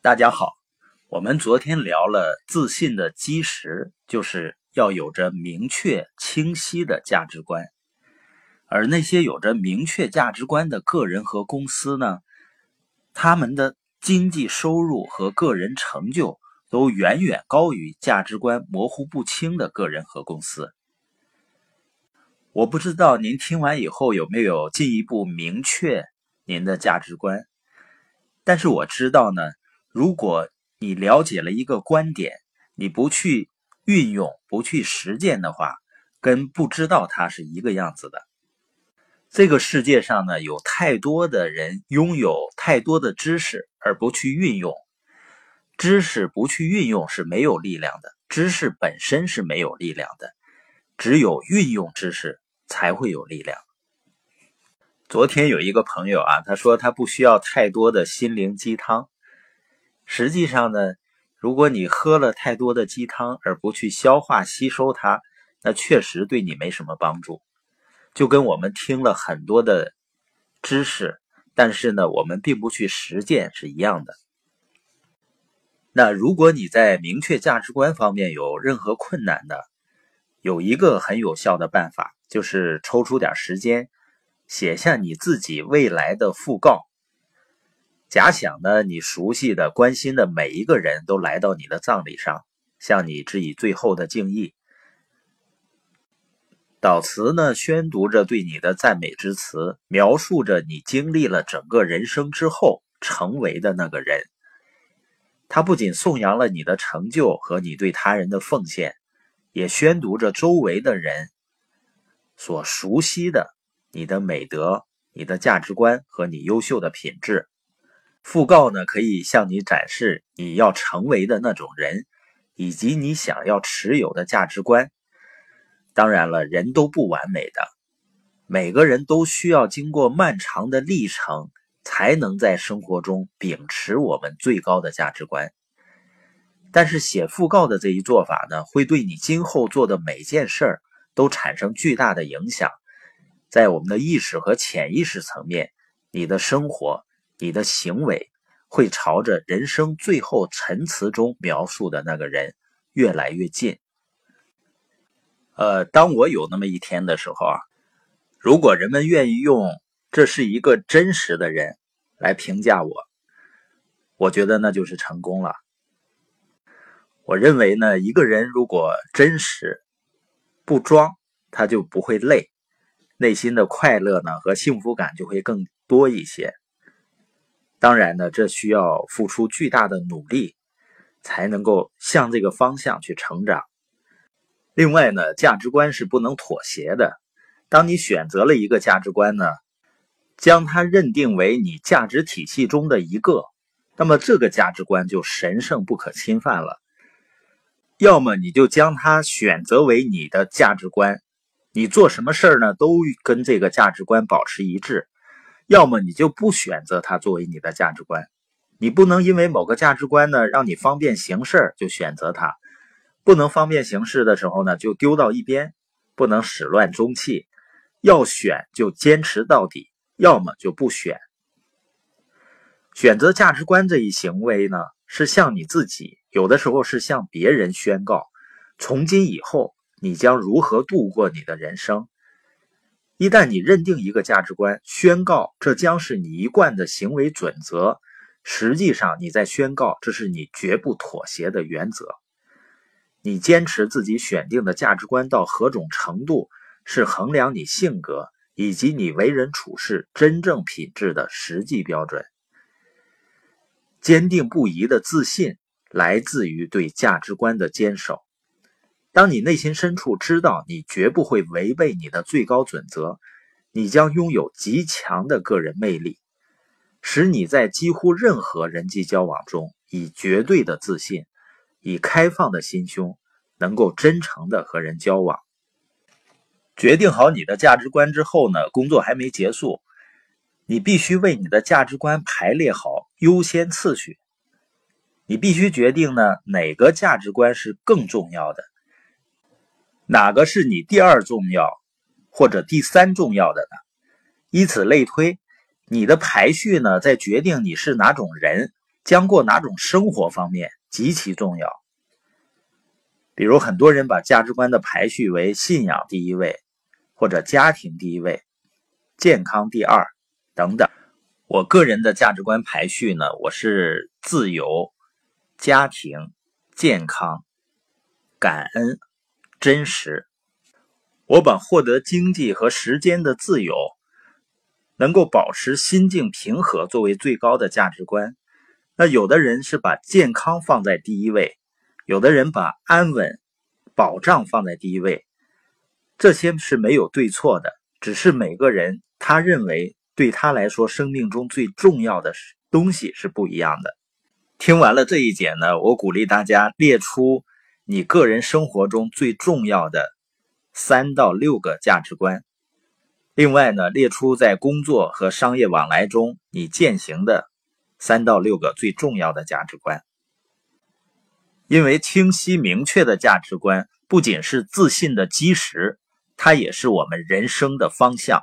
大家好，我们昨天聊了自信的基石，就是要有着明确清晰的价值观。而那些有着明确价值观的个人和公司呢，他们的经济收入和个人成就都远远高于价值观模糊不清的个人和公司。我不知道您听完以后有没有进一步明确您的价值观，但是我知道呢。如果你了解了一个观点，你不去运用、不去实践的话，跟不知道它是一个样子的。这个世界上呢，有太多的人拥有太多的知识而不去运用，知识不去运用是没有力量的，知识本身是没有力量的，只有运用知识才会有力量。昨天有一个朋友啊，他说他不需要太多的心灵鸡汤。实际上呢，如果你喝了太多的鸡汤而不去消化吸收它，那确实对你没什么帮助。就跟我们听了很多的知识，但是呢，我们并不去实践是一样的。那如果你在明确价值观方面有任何困难的，有一个很有效的办法，就是抽出点时间，写下你自己未来的讣告。假想呢，你熟悉的、关心的每一个人都来到你的葬礼上，向你致以最后的敬意。祷词呢，宣读着对你的赞美之词，描述着你经历了整个人生之后成为的那个人。他不仅颂扬了你的成就和你对他人的奉献，也宣读着周围的人所熟悉的你的美德、你的价值观和你优秀的品质。讣告呢，可以向你展示你要成为的那种人，以及你想要持有的价值观。当然了，人都不完美的，每个人都需要经过漫长的历程，才能在生活中秉持我们最高的价值观。但是写讣告的这一做法呢，会对你今后做的每件事儿都产生巨大的影响，在我们的意识和潜意识层面，你的生活。你的行为会朝着人生最后陈词中描述的那个人越来越近。呃，当我有那么一天的时候啊，如果人们愿意用“这是一个真实的人”来评价我，我觉得那就是成功了。我认为呢，一个人如果真实不装，他就不会累，内心的快乐呢和幸福感就会更多一些。当然呢，这需要付出巨大的努力，才能够向这个方向去成长。另外呢，价值观是不能妥协的。当你选择了一个价值观呢，将它认定为你价值体系中的一个，那么这个价值观就神圣不可侵犯了。要么你就将它选择为你的价值观，你做什么事儿呢，都跟这个价值观保持一致。要么你就不选择它作为你的价值观，你不能因为某个价值观呢让你方便行事就选择它，不能方便行事的时候呢就丢到一边，不能始乱终弃，要选就坚持到底，要么就不选。选择价值观这一行为呢，是向你自己，有的时候是向别人宣告，从今以后你将如何度过你的人生。一旦你认定一个价值观，宣告这将是你一贯的行为准则，实际上你在宣告这是你绝不妥协的原则。你坚持自己选定的价值观到何种程度，是衡量你性格以及你为人处事真正品质的实际标准。坚定不移的自信来自于对价值观的坚守。当你内心深处知道你绝不会违背你的最高准则，你将拥有极强的个人魅力，使你在几乎任何人际交往中以绝对的自信、以开放的心胸，能够真诚的和人交往。决定好你的价值观之后呢，工作还没结束，你必须为你的价值观排列好优先次序。你必须决定呢，哪个价值观是更重要的。哪个是你第二重要或者第三重要的呢？以此类推，你的排序呢，在决定你是哪种人，将过哪种生活方面极其重要。比如，很多人把价值观的排序为信仰第一位，或者家庭第一位，健康第二等等。我个人的价值观排序呢，我是自由、家庭、健康、感恩、真实。我把获得经济和时间的自由，能够保持心境平和作为最高的价值观。那有的人是把健康放在第一位，有的人把安稳、保障放在第一位。这些是没有对错的，只是每个人他认为对他来说生命中最重要的东西是不一样的。听完了这一节呢，我鼓励大家列出你个人生活中最重要的。三到六个价值观，另外呢，列出在工作和商业往来中你践行的三到六个最重要的价值观。因为清晰明确的价值观不仅是自信的基石，它也是我们人生的方向。